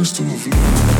wisdom of love.